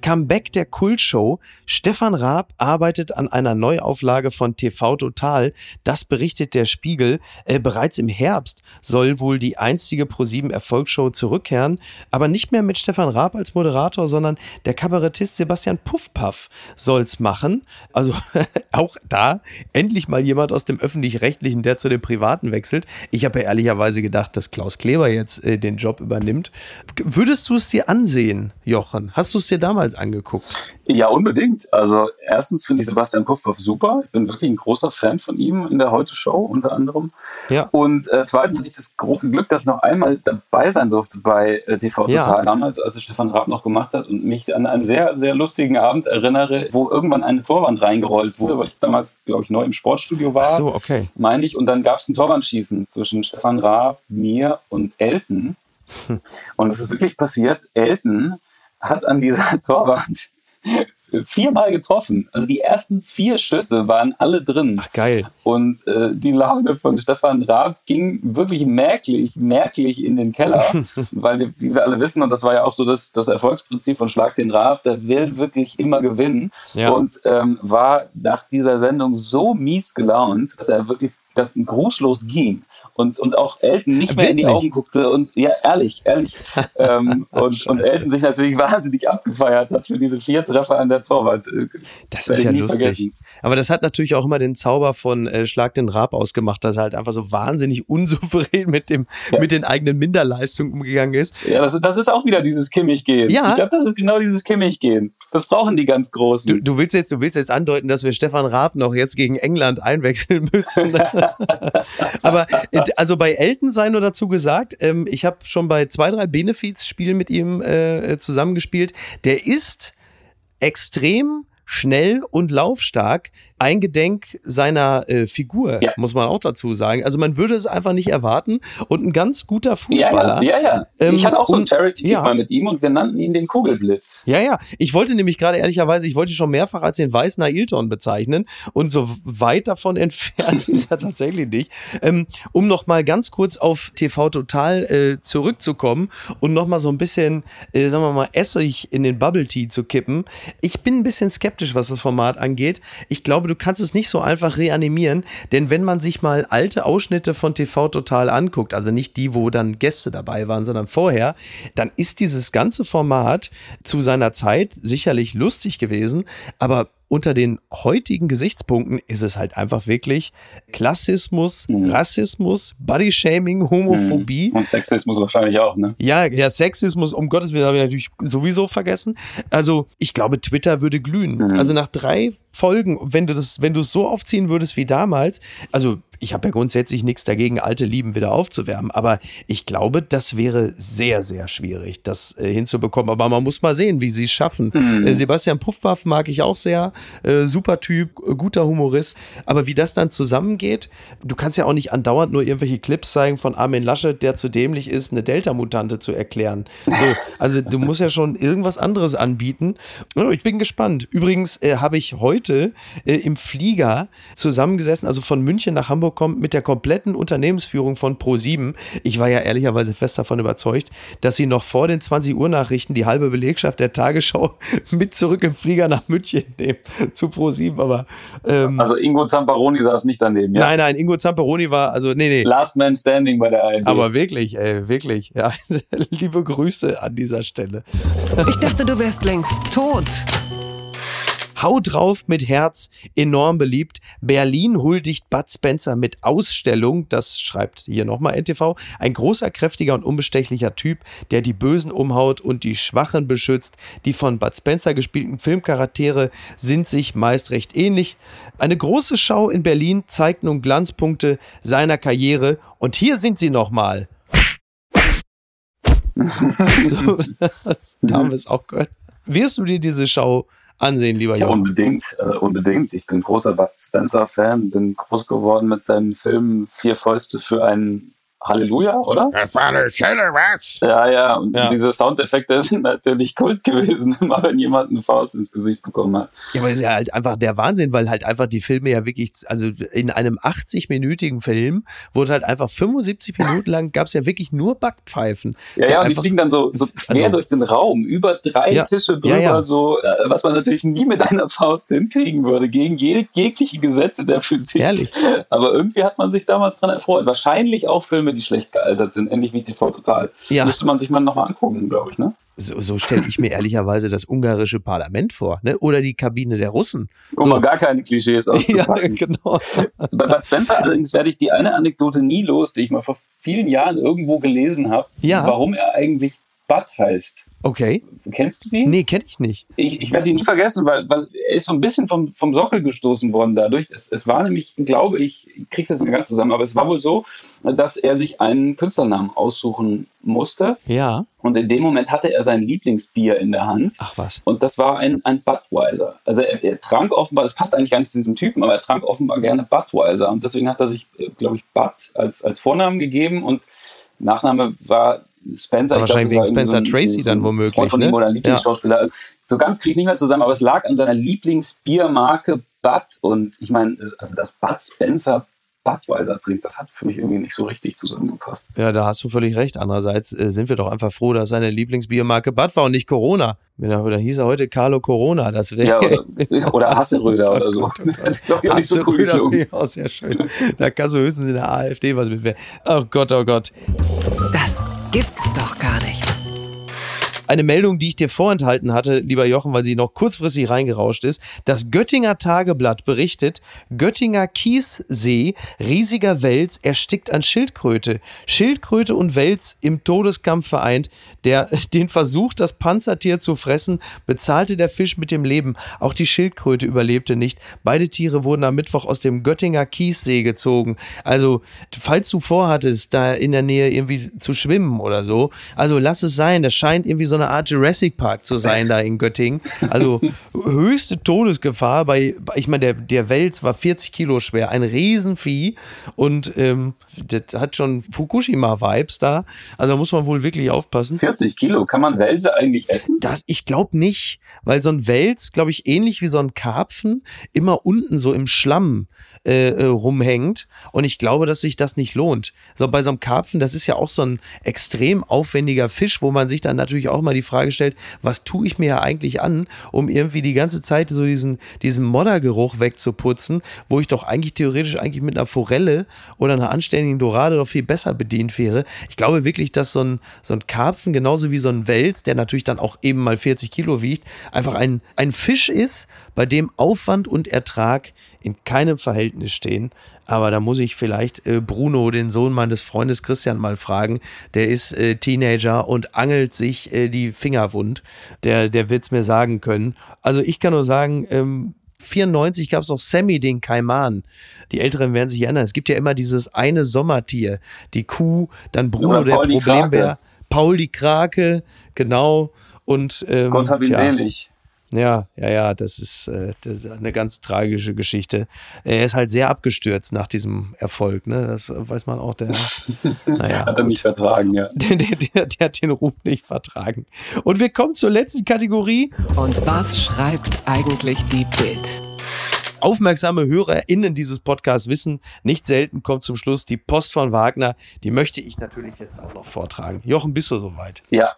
Comeback der Kultshow. Stefan Raab arbeitet an einer Neuauflage von TV Total. Das berichtet der Spiegel. Äh, bereits im Herbst soll wohl die einstige ProSieben Erfolgsshow zurückkehren, aber nicht mehr mit Stefan Raab als Moderator, sondern der Kabarettist Sebastian Puffpaff soll's machen. Also *laughs* auch da endlich mal jemand aus dem öffentlich-rechtlichen, der zu dem privaten wechselt. Ich habe ja ehrlicherweise gedacht, dass Klaus Kleber jetzt äh, den Job übernimmt. Würdest du es dir ansehen, Jochen? Hast du es dir damals damals angeguckt? Ja, unbedingt. Also erstens finde ich Sebastian Puffhoff super. Ich bin wirklich ein großer Fan von ihm in der Heute-Show unter anderem. Ja. Und äh, zweitens hatte ich das große Glück, dass ich noch einmal dabei sein durfte bei äh, TV Total ja. damals, als es Stefan Raab noch gemacht hat und mich an einen sehr, sehr lustigen Abend erinnere, wo irgendwann eine Torwand reingerollt wurde, weil ich damals, glaube ich, neu im Sportstudio war. Ach so, okay. Meine ich. Und dann gab es ein Torwandschießen zwischen Stefan Raab, mir und Elton. Hm. Und es ist wirklich passiert. Elton hat an dieser *laughs* Torwand viermal getroffen. Also die ersten vier Schüsse waren alle drin. Ach geil. Und äh, die Laune von Stefan Raab ging wirklich merklich, merklich in den Keller, *laughs* weil wie wir alle wissen, und das war ja auch so das, das Erfolgsprinzip von Schlag den Raab, der will wirklich immer gewinnen ja. und ähm, war nach dieser Sendung so mies gelaunt, dass er wirklich das grußlos ging und, und auch Elton nicht mehr Wirklich? in die Augen guckte und ja, ehrlich, ehrlich. *laughs* ähm, und, und Elton sich natürlich wahnsinnig abgefeiert hat für diese vier Treffer an der Torwart. Äh, das ist ja lustig. Vergessen. Aber das hat natürlich auch immer den Zauber von äh, Schlag den Rab ausgemacht, dass er halt einfach so wahnsinnig unsouverän mit, dem, ja. mit den eigenen Minderleistungen umgegangen ist. Ja, das ist, das ist auch wieder dieses Kimmich-Gehen. Ja. Ich glaube, das ist genau dieses Kimmich-Gehen. Das brauchen die ganz Großen. Du, du, willst jetzt, du willst jetzt andeuten, dass wir Stefan Raab noch jetzt gegen England einwechseln müssen. *laughs* *laughs* Aber äh, also bei Elton sei nur dazu gesagt, ähm, ich habe schon bei zwei, drei Benefiz-Spielen mit ihm äh, zusammengespielt. Der ist extrem schnell und laufstark eingedenk seiner äh, Figur, ja. muss man auch dazu sagen. Also man würde es einfach nicht erwarten und ein ganz guter Fußballer. Ja, ja. ja, ja. Ähm, ich hatte auch so ein Charity ja. mal mit ihm und wir nannten ihn den Kugelblitz. Ja, ja. Ich wollte nämlich gerade ehrlicherweise, ich wollte ihn schon mehrfach als den weißen Ailton bezeichnen und so weit davon *laughs* entfernt ist er tatsächlich nicht. Ähm, um noch mal ganz kurz auf TV Total äh, zurückzukommen und noch mal so ein bisschen, äh, sagen wir mal, Essig in den Bubble Tea zu kippen. Ich bin ein bisschen skeptisch, was das Format angeht. Ich glaube, du kannst es nicht so einfach reanimieren, denn wenn man sich mal alte Ausschnitte von TV Total anguckt, also nicht die, wo dann Gäste dabei waren, sondern vorher, dann ist dieses ganze Format zu seiner Zeit sicherlich lustig gewesen, aber unter den heutigen Gesichtspunkten ist es halt einfach wirklich Klassismus, Mhm. Rassismus, Bodyshaming, Homophobie. Und Sexismus wahrscheinlich auch, ne? Ja, ja, Sexismus, um Gottes Willen, habe ich natürlich sowieso vergessen. Also, ich glaube, Twitter würde glühen. Mhm. Also nach drei Folgen, wenn du das, wenn du es so aufziehen würdest wie damals, also ich habe ja grundsätzlich nichts dagegen, alte Lieben wieder aufzuwärmen, aber ich glaube, das wäre sehr, sehr schwierig, das äh, hinzubekommen. Aber man muss mal sehen, wie sie es schaffen. Mhm. Äh, Sebastian Puffpaff mag ich auch sehr, äh, super Typ, äh, guter Humorist. Aber wie das dann zusammengeht, du kannst ja auch nicht andauernd nur irgendwelche Clips zeigen von Armin Laschet, der zu dämlich ist, eine Delta-Mutante zu erklären. So, also du musst ja schon irgendwas anderes anbieten. Ja, Ich bin gespannt. Übrigens äh, habe ich heute äh, im Flieger zusammengesessen, also von München nach Hamburg kommt, mit der kompletten Unternehmensführung von Pro7. Ich war ja ehrlicherweise fest davon überzeugt, dass sie noch vor den 20 Uhr Nachrichten die halbe Belegschaft der Tagesschau *laughs* mit zurück im Flieger nach München nehmen zu Pro7. Aber ähm, Also Ingo Zamparoni saß nicht daneben, ja? nein, nein, Ingo Zamperoni war, also nee, nee. Last Man Standing bei der ARD. Aber wirklich, ey, wirklich. Ja, *laughs* liebe Grüße an dieser Stelle. Ich dachte, du wärst längst tot. Hau drauf mit Herz, enorm beliebt. Berlin huldigt Bud Spencer mit Ausstellung. Das schreibt hier nochmal NTV. Ein großer, kräftiger und unbestechlicher Typ, der die Bösen umhaut und die Schwachen beschützt. Die von Bud Spencer gespielten Filmcharaktere sind sich meist recht ähnlich. Eine große Schau in Berlin zeigt nun Glanzpunkte seiner Karriere. Und hier sind sie nochmal. *laughs* *laughs* so, das haben wir es auch gehört. Wirst du dir diese Schau ansehen, lieber Ja, Jochen? unbedingt, äh, unbedingt. Ich bin großer Bud Spencer-Fan, bin groß geworden mit seinen Filmen Vier Fäuste für ein Halleluja, oder? Das war eine Schelle, was? Ja, ja, und Ja. diese Soundeffekte *laughs* sind natürlich Kult gewesen, *laughs* immer wenn jemand eine Faust ins Gesicht bekommen hat. Ja, aber es ist ja halt einfach der Wahnsinn, weil halt einfach die Filme ja wirklich, also in einem 80-minütigen Film wurde halt einfach 75 Minuten lang gab es ja wirklich nur Backpfeifen. Ja, So ja, und die fliegen dann so, so quer Also- durch den Raum, über drei Ja. Tische drüber, Ja, ja. so, äh, was man natürlich nie mit einer Faust hinkriegen würde, gegen je, jegliche Gesetze der Physik. Herrlich. Aber irgendwie hat man sich damals dran erfreut. Wahrscheinlich auch Filme, die schlecht gealtert sind, ähnlich wie TV Total. Ja. Müsste man sich mal nochmal angucken, glaube ich, ne? So, so stelle ich mir *laughs* ehrlicherweise das ungarische Parlament vor, ne? Oder die Kabine der Russen. Um mal gar keine Klischees *laughs* Ja, auszupacken. genau. *laughs* Bei Bud Spencer allerdings werde ich die eine Anekdote nie los, die ich mal vor vielen Jahren irgendwo gelesen habe, Ja. warum er eigentlich Bud heißt. Okay. Kennst du die? Nee, kenne ich nicht. Ich, ich werde die nie vergessen, weil, weil er ist so ein bisschen vom, vom Sockel gestoßen worden dadurch. Es, es war nämlich, glaube ich, ich krieg's jetzt nicht ganz zusammen, aber es war wohl so, dass er sich einen Künstlernamen aussuchen musste. Ja. Und in dem Moment hatte er sein Lieblingsbier in der Hand. Ach was. Und das war ein, ein Budweiser. Also er, er trank offenbar, das passt eigentlich gar nicht zu diesem Typen, aber er trank offenbar gerne Budweiser. Und deswegen hat er sich, glaube ich, Bud als, als Vornamen gegeben und Nachname war Spencer. Aber Ich glaub, wahrscheinlich das wegen war irgendwie Spencer Tracy ein dann womöglich, Freund von ihm ne? oder ein Lieblingsschauspieler. Also So ganz kriege ich nicht mehr zusammen, aber es lag an seiner Lieblingsbiermarke Bud. Und ich meine, also dass Bud Spencer Budweiser trinkt, das hat für mich irgendwie nicht so richtig zusammengepasst. Ja, da hast du völlig recht. Andererseits äh, sind wir doch einfach froh, dass seine Lieblingsbiermarke Bud war und nicht Corona. Er, oder hieß er heute Carlo Corona. Das wäre Ja, oder, *laughs* oder Hasseröder oder so. *laughs* Das hätte, glaube ich, auch nicht so cool auch sehr schön. Da kannst du höchstens in der AfD was mit. Oh Gott, oh Gott. Doch gar nicht. Eine Meldung, die ich dir vorenthalten hatte, lieber Jochen, weil sie noch kurzfristig reingerauscht ist. Das Göttinger Tageblatt berichtet, Göttinger Kiessee, riesiger Wels erstickt an Schildkröte. Schildkröte und Wels im Todeskampf vereint. Der, *laughs* den Versuch, das Panzertier zu fressen, bezahlte der Fisch mit dem Leben. Auch die Schildkröte überlebte nicht. Beide Tiere wurden am Mittwoch aus dem Göttinger Kiessee gezogen. Also, falls du vorhattest, da in der Nähe irgendwie zu schwimmen oder so, also lass es sein. Das scheint irgendwie so eine Art Jurassic Park zu sein da in Göttingen. Also höchste Todesgefahr bei, ich meine, der, der Wels war 40 Kilo schwer, ein Riesenvieh und ähm, das hat schon Fukushima-Vibes da. Also da muss man wohl wirklich aufpassen. 40 Kilo, kann man Wälse eigentlich essen? Das, ich glaube nicht, weil so ein Wels, glaube ich, ähnlich wie so ein Karpfen, immer unten so im Schlamm äh, äh, rumhängt. Und ich glaube, dass sich das nicht lohnt. So bei so einem Karpfen, das ist ja auch so ein extrem aufwendiger Fisch, wo man sich dann natürlich auch mal mal die Frage stellt, was tue ich mir ja eigentlich an, um irgendwie die ganze Zeit so diesen, diesen Moddergeruch wegzuputzen, wo ich doch eigentlich theoretisch eigentlich mit einer Forelle oder einer anständigen Dorade doch viel besser bedient wäre. Ich glaube wirklich, dass so ein, so ein Karpfen, genauso wie so ein Wels, der natürlich dann auch eben mal 40 Kilo wiegt, einfach ein, ein Fisch ist, bei dem Aufwand und Ertrag in keinem Verhältnis stehen. Aber da muss ich vielleicht äh, Bruno, den Sohn meines Freundes Christian, mal fragen. Der ist äh, Teenager und angelt sich äh, die Finger wund. Der, der wird es mir sagen können. Also ich kann nur sagen, ähm, 94 gab es noch Sammy, den Kaiman. Die Älteren werden sich erinnern. Es gibt ja immer dieses eine Sommertier. Die Kuh, dann Bruno, der Problembär. Paul die Krake, genau. Und ähm, Gott hab ihn tja, selig. Ja, ja, ja, das ist, äh, das ist eine ganz tragische Geschichte. Er ist halt sehr abgestürzt nach diesem Erfolg, ne? Das weiß man auch, der, *laughs* naja, Hat er nicht vertragen, ja. *laughs* der, der, der, der hat den Ruf nicht vertragen. Und wir kommen zur letzten Kategorie. Und was schreibt eigentlich die Bild? Aufmerksame HörerInnen dieses Podcasts wissen, nicht selten kommt zum Schluss die Post von Wagner. Die möchte ich natürlich jetzt auch noch vortragen. Jochen, bist du soweit? Ja,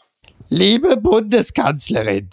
Liebe Bundeskanzlerin,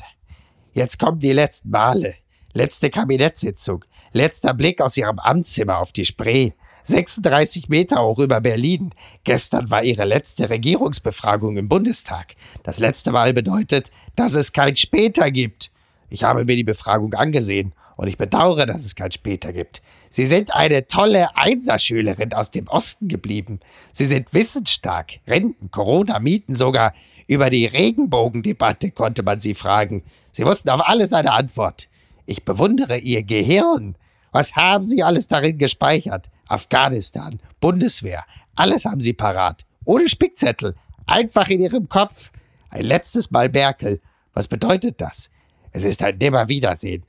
jetzt kommen die letzten Male. Letzte Kabinettssitzung. Letzter Blick aus Ihrem Amtszimmer auf die Spree. 36 Meter hoch über Berlin. Gestern war Ihre letzte Regierungsbefragung im Bundestag. Das letzte Mal bedeutet, dass es kein Später gibt. Ich habe mir die Befragung angesehen und ich bedauere, dass es kein Später gibt. Sie sind eine tolle Einserschülerin aus dem Osten geblieben. Sie sind wissensstark. Renten, Corona, Mieten, sogar über die Regenbogendebatte konnte man sie fragen. Sie wussten auf alles eine Antwort. Ich bewundere Ihr Gehirn. Was haben Sie alles darin gespeichert? Afghanistan, Bundeswehr, alles haben Sie parat. Ohne Spickzettel. Einfach in Ihrem Kopf. Ein letztes Mal Merkel. Was bedeutet das? Es ist ein Nimmerwiedersehen.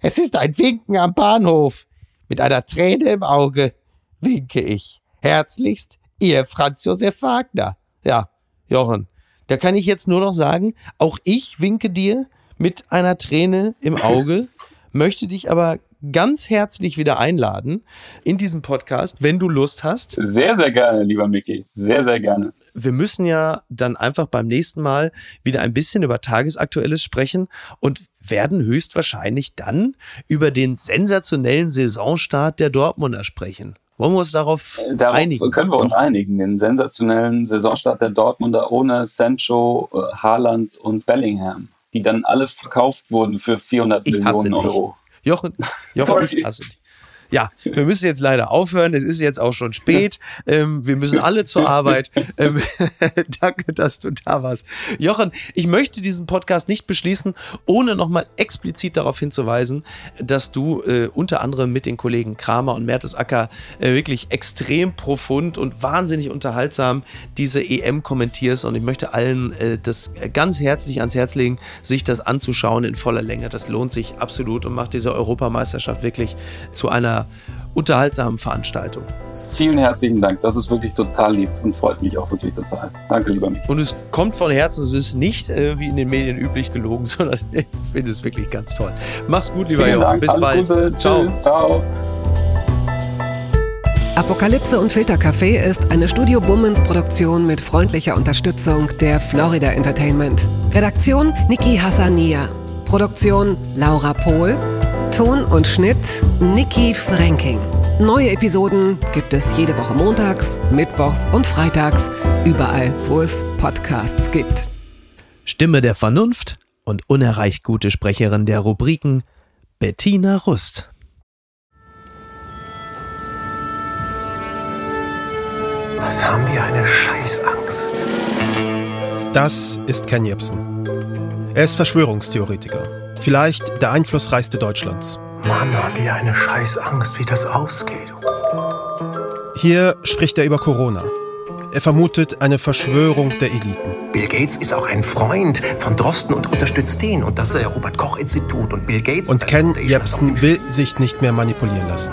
Es ist ein Winken am Bahnhof. Mit einer Träne im Auge winke ich. Herzlichst, Ihr Franz Josef Wagner. Ja, Jochen, da kann ich jetzt nur noch sagen, auch ich winke dir mit einer Träne im Auge, *laughs* möchte dich aber ganz herzlich wieder einladen in diesem Podcast, wenn du Lust hast. sehr, sehr gerne, lieber Micky. Sehr, sehr gerne. Wir müssen ja dann einfach beim nächsten Mal wieder ein bisschen über Tagesaktuelles sprechen und werden höchstwahrscheinlich dann über den sensationellen Saisonstart der Dortmunder sprechen. Wollen wir uns darauf Darauf einigen? können wir uns einigen. Den sensationellen Saisonstart der Dortmunder ohne Sancho, äh, Haaland und Bellingham, die dann alle verkauft wurden für 400 Ich Millionen. Euro. Jochen, *laughs* Jochen Sorry. ich hasse dich. Ja, wir müssen jetzt leider aufhören. Es ist jetzt auch schon spät. Ähm, wir müssen alle zur Arbeit. Ähm, *laughs* danke, dass du da warst. Jochen, ich möchte diesen Podcast nicht beschließen, ohne nochmal explizit darauf hinzuweisen, dass du äh, unter anderem mit den Kollegen Kramer und Mertesacker äh, wirklich extrem profund und wahnsinnig unterhaltsam diese EM kommentierst. Und ich möchte allen äh, das ganz herzlich ans Herz legen, sich das anzuschauen in voller Länge. Das lohnt sich absolut und macht diese Europameisterschaft wirklich zu einer unterhaltsamen Veranstaltung. Vielen herzlichen Dank. Das ist wirklich total lieb und freut mich auch wirklich total. Danke, lieber Micky. Und es kommt von Herzen, es ist nicht äh, wie in den Medien üblich gelogen, *laughs* sondern ich finde es wirklich ganz toll. Mach's gut, lieber Vielen Jochen. Dank. Bis Alles bald. Gute. Ciao. Tschüss. Ciao. Apokalypse und Filtercafé ist eine Studio Bummens Produktion mit freundlicher Unterstützung der Florida Entertainment. Redaktion Niki Hassania. Produktion Laura Pohl. Ton und Schnitt Niki Franking. Neue Episoden gibt es jede Woche montags, mittwochs und freitags, überall, wo es Podcasts gibt. Stimme der Vernunft und unerreicht gute Sprecherin der Rubriken Bettina Rust. Was haben wir eine Scheißangst? Das ist Ken Jebsen. Er ist Verschwörungstheoretiker. Vielleicht der einflussreichste Deutschlands. Mann, haben wir eine Scheißangst, wie das ausgeht. Hier spricht er über Corona. Er vermutet eine Verschwörung der Eliten. Bill Gates ist auch ein Freund von Drosten und unterstützt den und das äh, Robert-Koch-Institut und Bill Gates. Und Ken Jebsen will sich nicht mehr manipulieren lassen.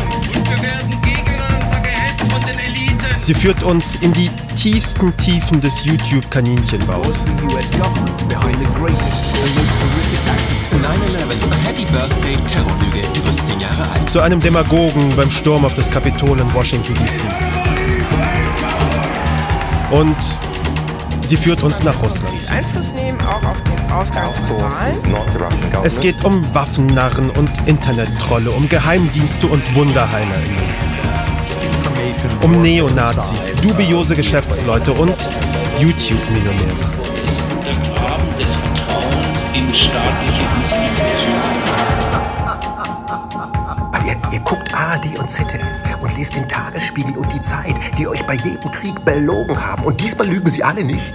Sie führt uns in die tiefsten Tiefen des YouTube-Kaninchenbaus. Zu einem Demagogen beim Sturm auf das Kapitol in Washington, D.C. Und sie führt uns nach Russland. Einfluss nehmen auch auf den Ausgang von Wahlen. Es geht um Waffennarren und Internettrolle, um Geheimdienste und WunderheilerInnen. Um Neonazis, dubiose Geschäftsleute und YouTube-Millionäre. Untergraben des Vertrauens in staatliche Institutionen. Ihr, ihr guckt ARD und ZDF und lest den Tagesspiegel und die Zeit, die euch bei jedem Krieg belogen haben. Und diesmal lügen sie alle nicht.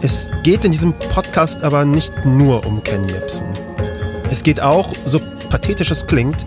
Es geht in diesem Podcast aber nicht nur um Ken Jebsen. Es geht auch, so pathetisch es klingt,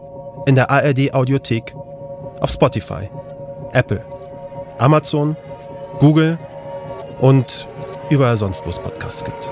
in der ARD Audiothek, auf Spotify, Apple, Amazon, Google und überall sonst, wo es Podcasts gibt.